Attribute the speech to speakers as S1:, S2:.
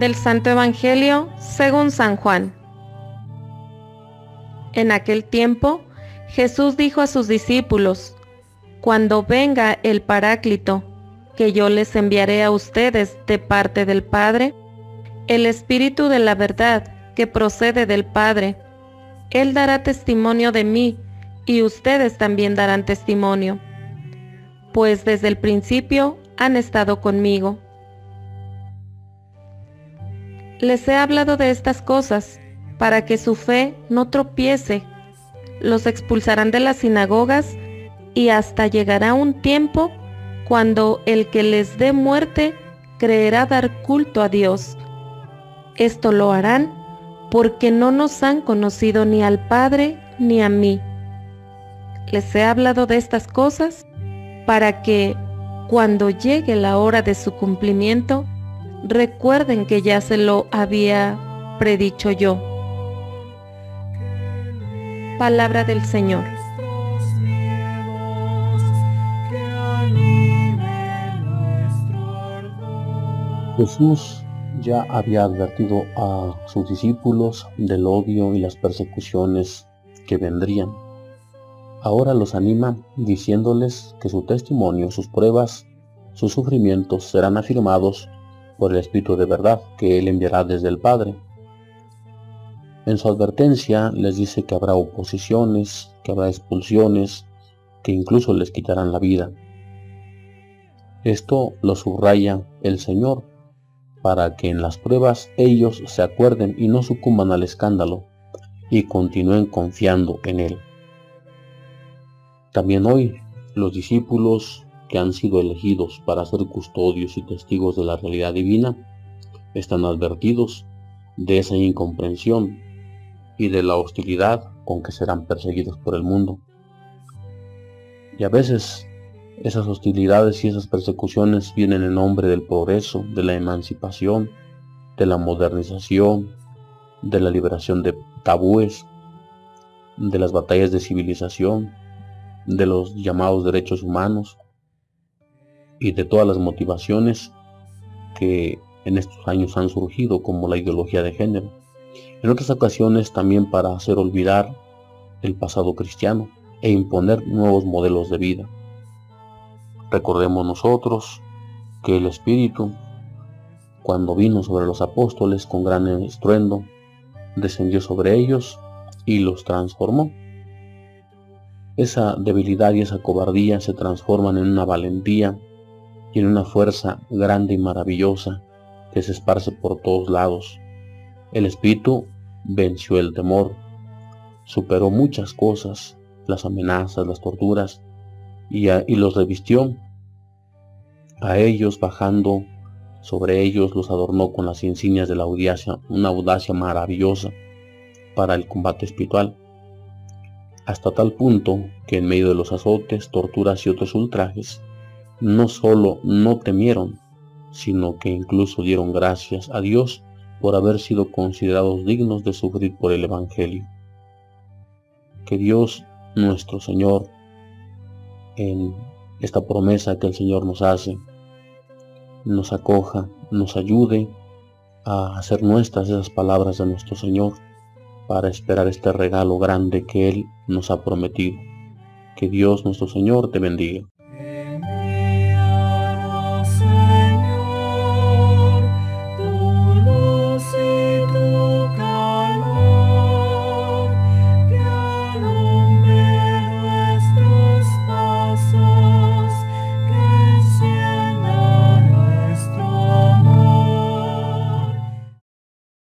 S1: Del Santo Evangelio según San Juan. En aquel tiempo, Jesús dijo a sus discípulos, Cuando venga el Paráclito, que yo les enviaré a ustedes de parte del Padre, el Espíritu de la verdad que procede del Padre, Él dará testimonio de mí, y ustedes también darán testimonio, pues desde el principio han estado conmigo. Les he hablado de estas cosas para que su fe no tropiece. Los expulsarán de las sinagogas y hasta llegará un tiempo cuando el que les dé muerte creerá dar culto a Dios. Esto lo harán porque no nos han conocido ni al Padre ni a mí. Les he hablado de estas cosas para que, cuando llegue la hora de su cumplimiento, recuerden que ya se lo había predicho yo. Palabra del Señor.
S2: Jesús ya había advertido a sus discípulos del odio y las persecuciones que vendrían. Ahora los anima diciéndoles que su testimonio, sus pruebas, sus sufrimientos serán afirmados por el Espíritu de verdad que Él enviará desde el Padre. En su advertencia les dice que habrá oposiciones, que habrá expulsiones, que incluso les quitarán la vida. Esto lo subraya el Señor para que en las pruebas ellos se acuerden y no sucumban al escándalo y continúen confiando en Él. También hoy los discípulos que han sido elegidos para ser custodios y testigos de la realidad divina están advertidos de esa incomprensión y de la hostilidad con que serán perseguidos por el mundo. Y a veces esas hostilidades y esas persecuciones vienen en nombre del progreso, de la emancipación, de la modernización, de la liberación de tabúes, de las batallas de civilización, de los llamados derechos humanos y de todas las motivaciones que en estos años han surgido como la ideología de género. En otras ocasiones también para hacer olvidar el pasado cristiano e imponer nuevos modelos de vida. Recordemos nosotros que el Espíritu, cuando vino sobre los apóstoles con gran estruendo, descendió sobre ellos y los transformó. Esa debilidad y esa cobardía se transforman en una valentía en una fuerza grande y maravillosa que se esparce por todos lados. El Espíritu venció el temor, superó muchas cosas, las amenazas, las torturas, y, los revistió. A ellos bajando sobre ellos los adornó con las insignias de la audacia, una audacia maravillosa para el combate espiritual, hasta tal punto que en medio de los azotes, torturas y otros ultrajes, no solo no temieron, sino que incluso dieron gracias a Dios por haber sido considerados dignos de sufrir por el Evangelio. Que Dios nuestro Señor en esta promesa que el Señor nos hace, nos acoja, nos ayude a hacer nuestras esas palabras de nuestro Señor para esperar este regalo grande que Él nos ha prometido. Que Dios nuestro Señor te bendiga.